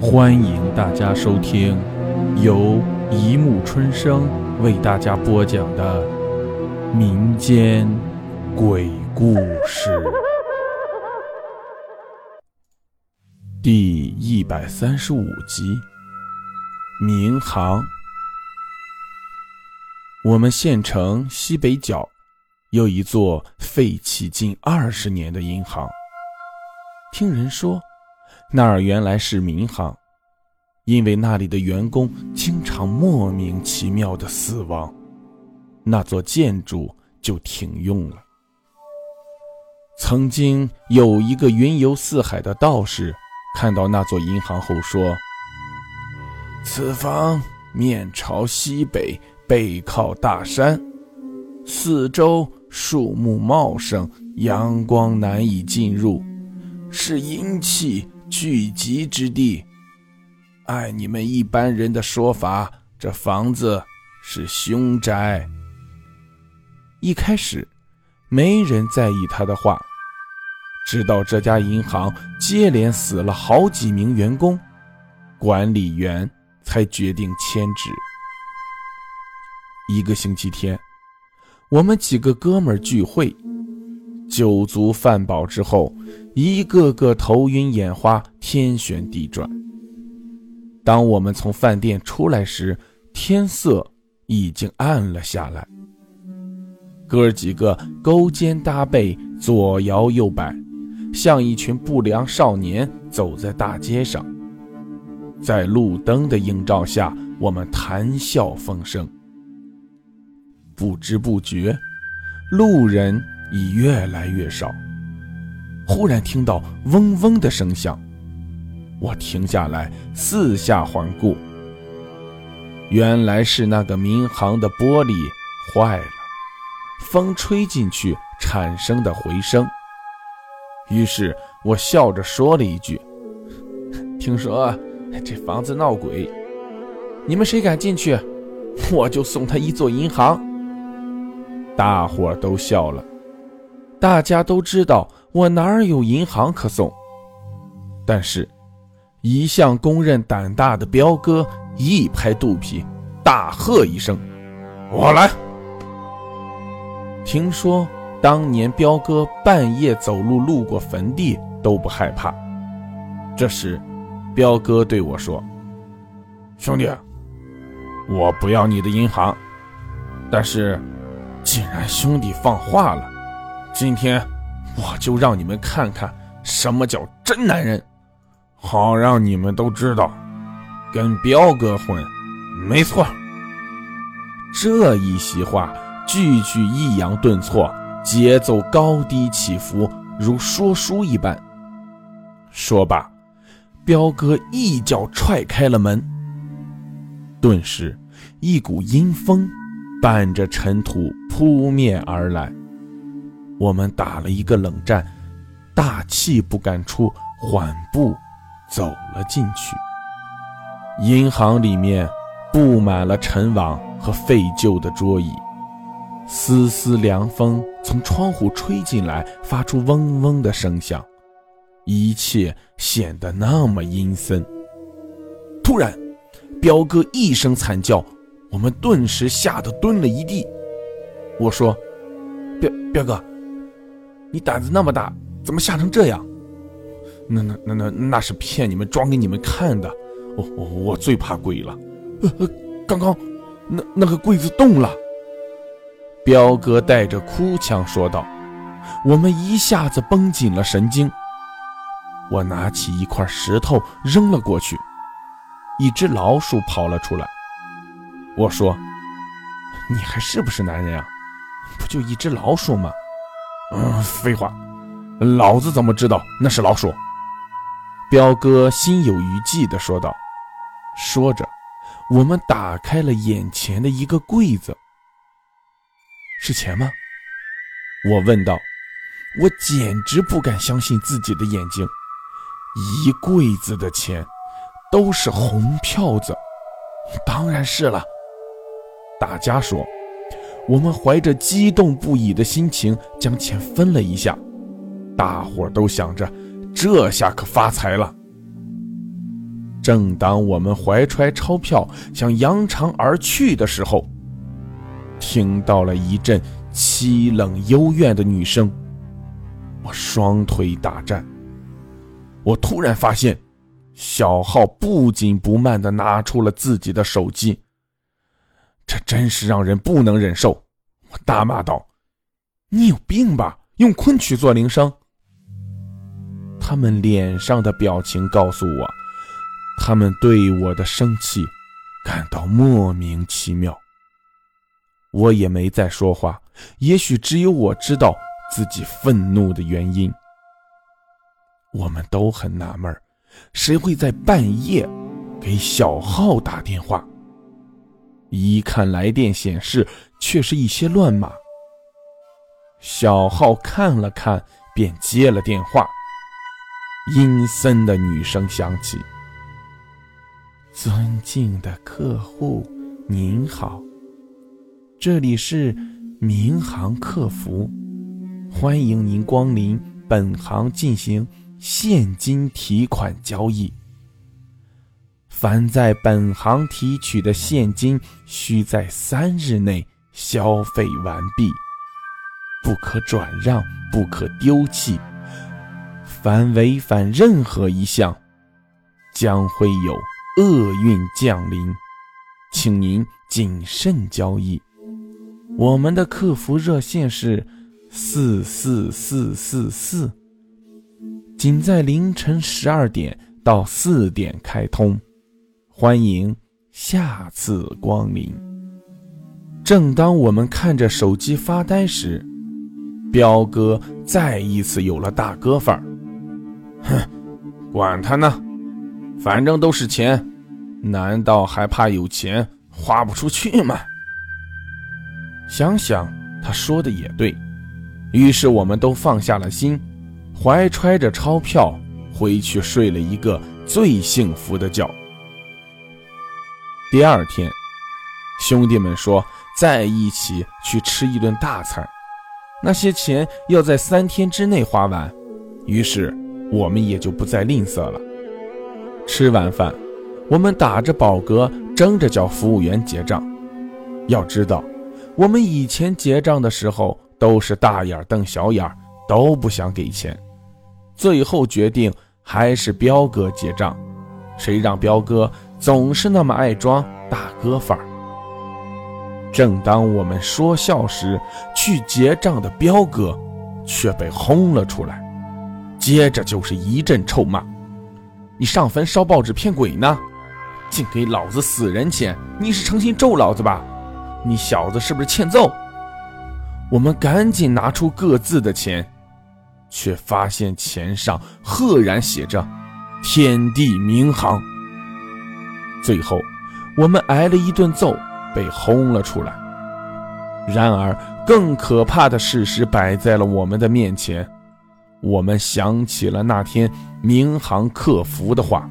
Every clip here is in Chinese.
欢迎大家收听由一木春生为大家播讲的民间鬼故事第一百三十五集《民航》。我们县城西北角有一座废弃近二十年的银行，听人说。那儿原来是民航，因为那里的员工经常莫名其妙的死亡，那座建筑就停用了。曾经有一个云游四海的道士，看到那座银行后说：“此房面朝西北，背靠大山，四周树木茂盛，阳光难以进入，是阴气。”聚集之地，按你们一般人的说法，这房子是凶宅。一开始，没人在意他的话，直到这家银行接连死了好几名员工，管理员才决定迁址。一个星期天，我们几个哥们聚会。酒足饭饱之后，一个个头晕眼花，天旋地转。当我们从饭店出来时，天色已经暗了下来。哥几个勾肩搭背，左摇右摆，像一群不良少年走在大街上。在路灯的映照下，我们谈笑风生。不知不觉，路人。已越来越少。忽然听到嗡嗡的声响，我停下来四下环顾，原来是那个民航的玻璃坏了，风吹进去产生的回声。于是我笑着说了一句：“ 听说这房子闹鬼，你们谁敢进去，我就送他一座银行。”大伙都笑了。大家都知道我哪儿有银行可送，但是，一向公认胆大的彪哥一拍肚皮，大喝一声：“我来！”听说当年彪哥半夜走路路过坟地都不害怕。这时，彪哥对我说：“兄弟，我不要你的银行，但是，既然兄弟放话了。”今天我就让你们看看什么叫真男人，好让你们都知道，跟彪哥混没错。这一席话句句抑扬顿挫，节奏高低起伏，如说书一般。说罢，彪哥一脚踹开了门，顿时一股阴风伴着尘土扑面而来。我们打了一个冷战，大气不敢出，缓步走了进去。银行里面布满了尘网和废旧的桌椅，丝丝凉风从窗户吹进来，发出嗡嗡的声响，一切显得那么阴森。突然，彪哥一声惨叫，我们顿时吓得蹲了一地。我说：“彪彪哥。”你胆子那么大，怎么吓成这样？那那那那那是骗你们，装给你们看的。我我我最怕鬼了。刚刚那那个柜子动了。彪哥带着哭腔说道。我们一下子绷紧了神经。我拿起一块石头扔了过去，一只老鼠跑了出来。我说：“你还是不是男人啊？不就一只老鼠吗？”嗯，废话，老子怎么知道那是老鼠？彪哥心有余悸地说道。说着，我们打开了眼前的一个柜子。是钱吗？我问道。我简直不敢相信自己的眼睛，一柜子的钱，都是红票子。当然是了。大家说。我们怀着激动不已的心情将钱分了一下，大伙都想着，这下可发财了。正当我们怀揣钞票想扬长而去的时候，听到了一阵凄冷幽怨的女声。我双腿打颤。我突然发现，小浩不紧不慢地拿出了自己的手机。这真是让人不能忍受！我大骂道：“你有病吧？用昆曲做铃声！”他们脸上的表情告诉我，他们对我的生气感到莫名其妙。我也没再说话，也许只有我知道自己愤怒的原因。我们都很纳闷，谁会在半夜给小浩打电话？一看来电显示，却是一些乱码。小浩看了看，便接了电话。阴森的女声响起：“尊敬的客户，您好，这里是民航客服，欢迎您光临本行进行现金提款交易。凡在本行提取的现金，需在三日内消费完毕，不可转让，不可丢弃。”凡违反任何一项，将会有厄运降临，请您谨慎交易。我们的客服热线是四四四四四，仅在凌晨十二点到四点开通，欢迎下次光临。正当我们看着手机发呆时，彪哥再一次有了大哥范儿。哼，管他呢，反正都是钱，难道还怕有钱花不出去吗？想想他说的也对，于是我们都放下了心，怀揣着钞票回去睡了一个最幸福的觉。第二天，兄弟们说再一起去吃一顿大餐，那些钱要在三天之内花完，于是。我们也就不再吝啬了。吃完饭，我们打着饱嗝，争着叫服务员结账。要知道，我们以前结账的时候都是大眼瞪小眼，都不想给钱。最后决定还是彪哥结账，谁让彪哥总是那么爱装大哥范儿。正当我们说笑时，去结账的彪哥却被轰了出来。接着就是一阵臭骂：“你上坟烧报纸骗鬼呢？竟给老子死人钱！你是诚心咒老子吧？你小子是不是欠揍？”我们赶紧拿出各自的钱，却发现钱上赫然写着“天地民航”。最后，我们挨了一顿揍，被轰了出来。然而，更可怕的事实摆在了我们的面前。我们想起了那天民航客服的话。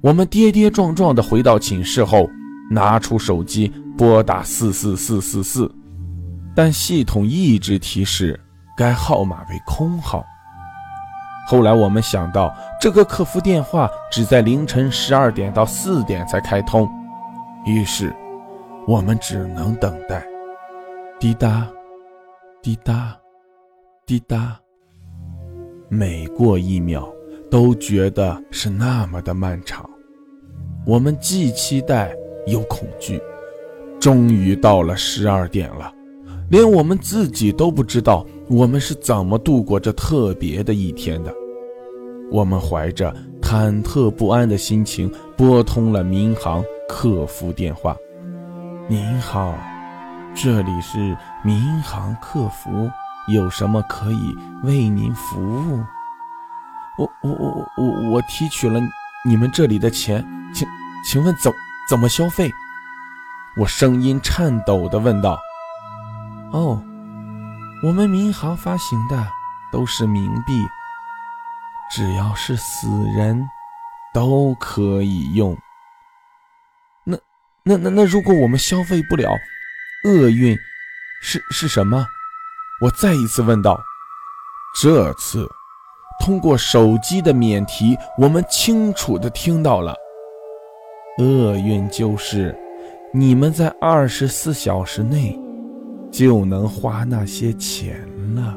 我们跌跌撞撞地回到寝室后，拿出手机拨打四四四四四，但系统一直提示该号码为空号。后来我们想到，这个客服电话只在凌晨十二点到四点才开通，于是我们只能等待。滴答，滴答。滴答，每过一秒都觉得是那么的漫长。我们既期待又恐惧。终于到了十二点了，连我们自己都不知道我们是怎么度过这特别的一天的。我们怀着忐忑不安的心情拨通了民航客服电话：“您好，这里是民航客服。”有什么可以为您服务？我我我我我提取了你们这里的钱，请请问怎怎么消费？我声音颤抖的问道。哦，我们民航发行的都是冥币，只要是死人，都可以用。那那那那，如果我们消费不了，厄运是是什么？我再一次问道：“这次，通过手机的免提，我们清楚的听到了。厄运就是，你们在二十四小时内就能花那些钱了。